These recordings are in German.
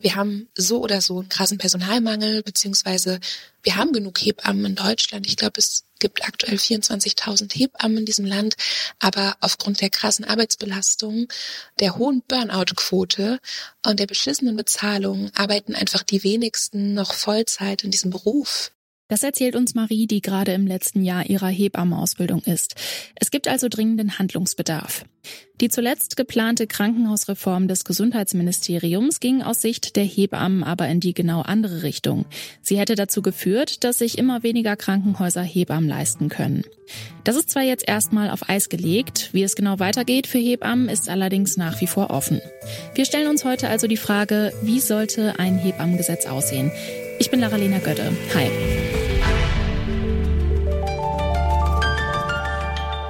Wir haben so oder so einen krassen Personalmangel, beziehungsweise wir haben genug Hebammen in Deutschland. Ich glaube, es gibt aktuell 24.000 Hebammen in diesem Land, aber aufgrund der krassen Arbeitsbelastung, der hohen Burnout-Quote und der beschissenen Bezahlung arbeiten einfach die wenigsten noch Vollzeit in diesem Beruf. Das erzählt uns Marie, die gerade im letzten Jahr ihrer Hebammenausbildung ist. Es gibt also dringenden Handlungsbedarf. Die zuletzt geplante Krankenhausreform des Gesundheitsministeriums ging aus Sicht der Hebammen aber in die genau andere Richtung. Sie hätte dazu geführt, dass sich immer weniger Krankenhäuser Hebammen leisten können. Das ist zwar jetzt erstmal auf Eis gelegt, wie es genau weitergeht für Hebammen ist allerdings nach wie vor offen. Wir stellen uns heute also die Frage, wie sollte ein Hebammengesetz aussehen? Ich bin Lara-Lena Götte. Hi.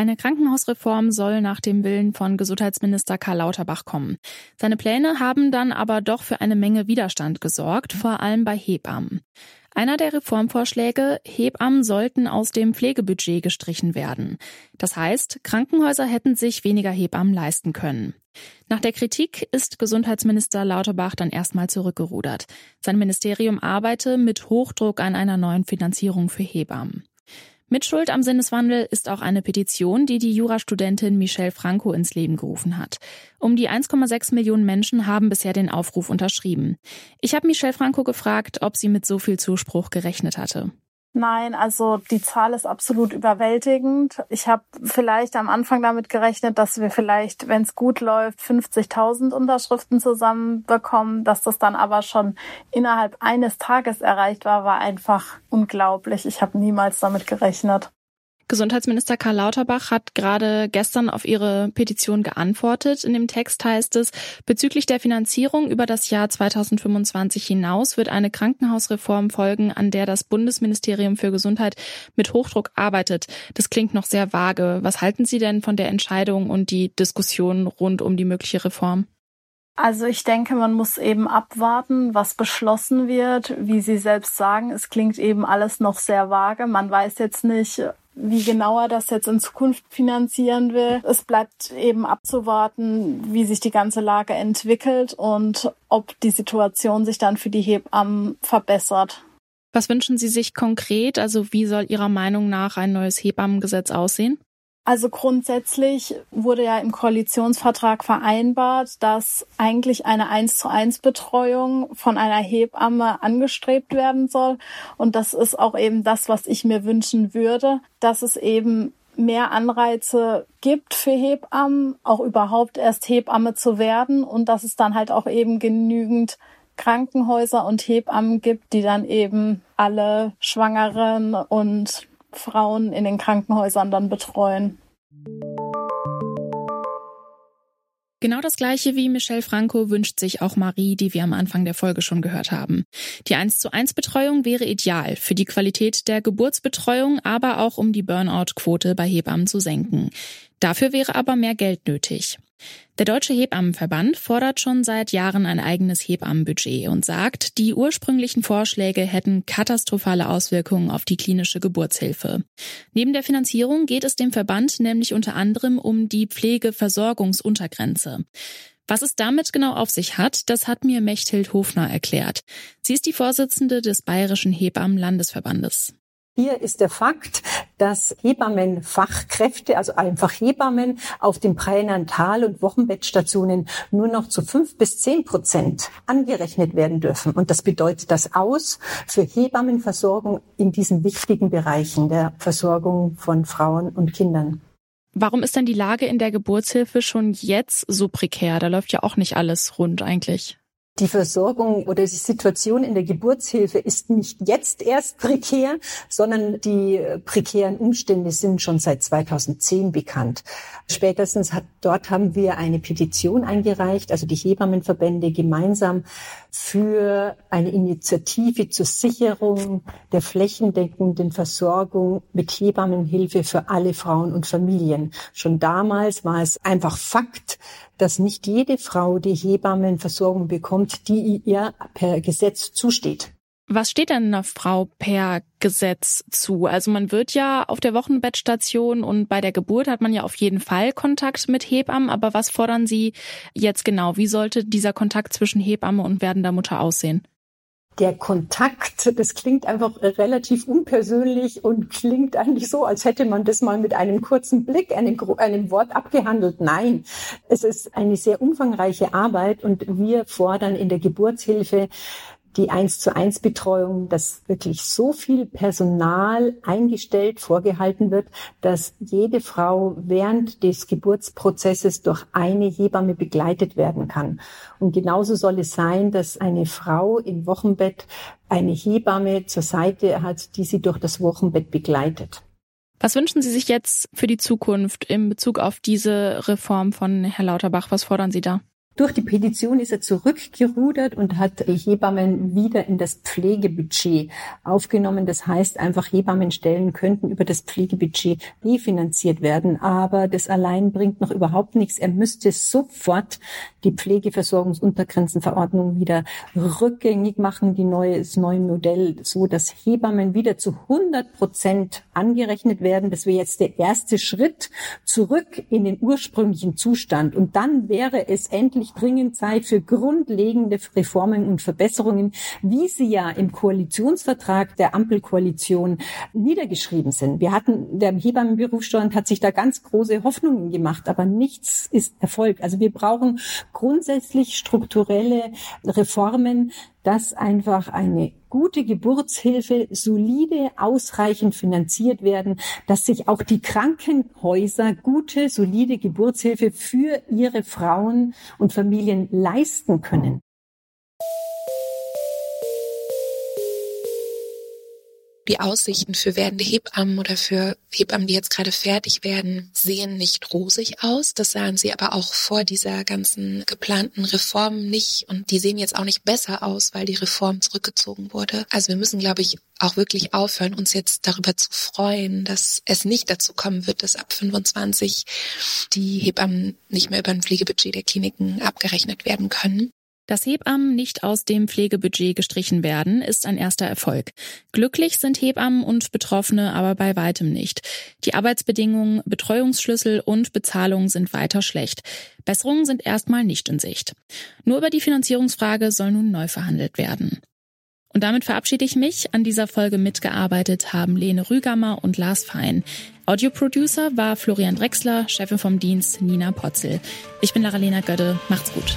Eine Krankenhausreform soll nach dem Willen von Gesundheitsminister Karl Lauterbach kommen. Seine Pläne haben dann aber doch für eine Menge Widerstand gesorgt, vor allem bei Hebammen. Einer der Reformvorschläge, Hebammen sollten aus dem Pflegebudget gestrichen werden. Das heißt, Krankenhäuser hätten sich weniger Hebammen leisten können. Nach der Kritik ist Gesundheitsminister Lauterbach dann erstmal zurückgerudert. Sein Ministerium arbeite mit Hochdruck an einer neuen Finanzierung für Hebammen. Mitschuld am Sinneswandel ist auch eine Petition, die die Jurastudentin Michelle Franco ins Leben gerufen hat. Um die 1,6 Millionen Menschen haben bisher den Aufruf unterschrieben. Ich habe Michelle Franco gefragt, ob sie mit so viel Zuspruch gerechnet hatte. Nein, also die Zahl ist absolut überwältigend. Ich habe vielleicht am Anfang damit gerechnet, dass wir vielleicht, wenn es gut läuft, 50.000 Unterschriften zusammenbekommen. Dass das dann aber schon innerhalb eines Tages erreicht war, war einfach unglaublich. Ich habe niemals damit gerechnet. Gesundheitsminister Karl Lauterbach hat gerade gestern auf Ihre Petition geantwortet. In dem Text heißt es, bezüglich der Finanzierung über das Jahr 2025 hinaus wird eine Krankenhausreform folgen, an der das Bundesministerium für Gesundheit mit Hochdruck arbeitet. Das klingt noch sehr vage. Was halten Sie denn von der Entscheidung und die Diskussion rund um die mögliche Reform? Also ich denke, man muss eben abwarten, was beschlossen wird. Wie Sie selbst sagen, es klingt eben alles noch sehr vage. Man weiß jetzt nicht, wie genau er das jetzt in Zukunft finanzieren will. Es bleibt eben abzuwarten, wie sich die ganze Lage entwickelt und ob die Situation sich dann für die Hebammen verbessert. Was wünschen Sie sich konkret? Also wie soll Ihrer Meinung nach ein neues Hebammengesetz aussehen? Also grundsätzlich wurde ja im Koalitionsvertrag vereinbart, dass eigentlich eine eins zu eins Betreuung von einer Hebamme angestrebt werden soll. Und das ist auch eben das, was ich mir wünschen würde, dass es eben mehr Anreize gibt für Hebammen, auch überhaupt erst Hebamme zu werden und dass es dann halt auch eben genügend Krankenhäuser und Hebammen gibt, die dann eben alle Schwangeren und Frauen in den Krankenhäusern dann betreuen. Genau das gleiche wie Michelle Franco wünscht sich auch Marie, die wir am Anfang der Folge schon gehört haben. Die 1 zu 1 Betreuung wäre ideal für die Qualität der Geburtsbetreuung, aber auch um die Burnout-Quote bei Hebammen zu senken. Dafür wäre aber mehr Geld nötig. Der Deutsche Hebammenverband fordert schon seit Jahren ein eigenes Hebammenbudget und sagt, die ursprünglichen Vorschläge hätten katastrophale Auswirkungen auf die klinische Geburtshilfe. Neben der Finanzierung geht es dem Verband nämlich unter anderem um die Pflegeversorgungsuntergrenze. Was es damit genau auf sich hat, das hat mir Mechthild Hofner erklärt. Sie ist die Vorsitzende des Bayerischen Hebammenlandesverbandes. Hier ist der Fakt, dass Hebammenfachkräfte, also einfach Hebammen, auf den Pränatal- und Wochenbettstationen nur noch zu fünf bis zehn Prozent angerechnet werden dürfen. Und das bedeutet das aus für Hebammenversorgung in diesen wichtigen Bereichen der Versorgung von Frauen und Kindern. Warum ist denn die Lage in der Geburtshilfe schon jetzt so prekär? Da läuft ja auch nicht alles rund eigentlich. Die Versorgung oder die Situation in der Geburtshilfe ist nicht jetzt erst prekär, sondern die prekären Umstände sind schon seit 2010 bekannt. Spätestens hat, dort haben wir eine Petition eingereicht, also die Hebammenverbände gemeinsam für eine Initiative zur Sicherung der flächendeckenden Versorgung mit Hebammenhilfe für alle Frauen und Familien. Schon damals war es einfach Fakt, dass nicht jede Frau die Hebammenversorgung bekommt, die ihr per Gesetz zusteht. Was steht denn einer Frau per Gesetz zu? Also man wird ja auf der Wochenbettstation und bei der Geburt hat man ja auf jeden Fall Kontakt mit Hebammen, aber was fordern Sie jetzt genau? Wie sollte dieser Kontakt zwischen Hebamme und werdender Mutter aussehen? Der Kontakt, das klingt einfach relativ unpersönlich und klingt eigentlich so, als hätte man das mal mit einem kurzen Blick, einem, einem Wort abgehandelt. Nein, es ist eine sehr umfangreiche Arbeit und wir fordern in der Geburtshilfe die eins zu eins Betreuung, dass wirklich so viel Personal eingestellt vorgehalten wird, dass jede Frau während des Geburtsprozesses durch eine Hebamme begleitet werden kann. Und genauso soll es sein, dass eine Frau im Wochenbett eine Hebamme zur Seite hat, die sie durch das Wochenbett begleitet. Was wünschen Sie sich jetzt für die Zukunft in Bezug auf diese Reform von Herr Lauterbach? Was fordern Sie da? Durch die Petition ist er zurückgerudert und hat Hebammen wieder in das Pflegebudget aufgenommen. Das heißt, einfach Hebammenstellen könnten über das Pflegebudget refinanziert werden. Aber das allein bringt noch überhaupt nichts. Er müsste sofort die Pflegeversorgungsuntergrenzenverordnung wieder rückgängig machen, die neue, das neue Modell, so dass Hebammen wieder zu 100 Prozent angerechnet werden. Das wäre jetzt der erste Schritt zurück in den ursprünglichen Zustand. Und dann wäre es endlich wirklich dringend Zeit für grundlegende Reformen und Verbesserungen, wie sie ja im Koalitionsvertrag der Ampelkoalition niedergeschrieben sind. Wir hatten, der Hebammenberufsstand hat sich da ganz große Hoffnungen gemacht, aber nichts ist Erfolg. Also wir brauchen grundsätzlich strukturelle Reformen, dass einfach eine gute Geburtshilfe solide, ausreichend finanziert werden, dass sich auch die Krankenhäuser gute, solide Geburtshilfe für ihre Frauen und Familien leisten können. Die Aussichten für werdende Hebammen oder für Hebammen, die jetzt gerade fertig werden, sehen nicht rosig aus. Das sahen sie aber auch vor dieser ganzen geplanten Reform nicht. Und die sehen jetzt auch nicht besser aus, weil die Reform zurückgezogen wurde. Also wir müssen, glaube ich, auch wirklich aufhören, uns jetzt darüber zu freuen, dass es nicht dazu kommen wird, dass ab 25 die Hebammen nicht mehr über ein Pflegebudget der Kliniken abgerechnet werden können. Dass Hebammen nicht aus dem Pflegebudget gestrichen werden, ist ein erster Erfolg. Glücklich sind Hebammen und Betroffene aber bei weitem nicht. Die Arbeitsbedingungen, Betreuungsschlüssel und Bezahlung sind weiter schlecht. Besserungen sind erstmal nicht in Sicht. Nur über die Finanzierungsfrage soll nun neu verhandelt werden. Und damit verabschiede ich mich. An dieser Folge mitgearbeitet haben Lene Rügammer und Lars Fein. Audioproducer war Florian Drexler, Chefin vom Dienst Nina Potzel. Ich bin Lara-Lena Gödde. Macht's gut.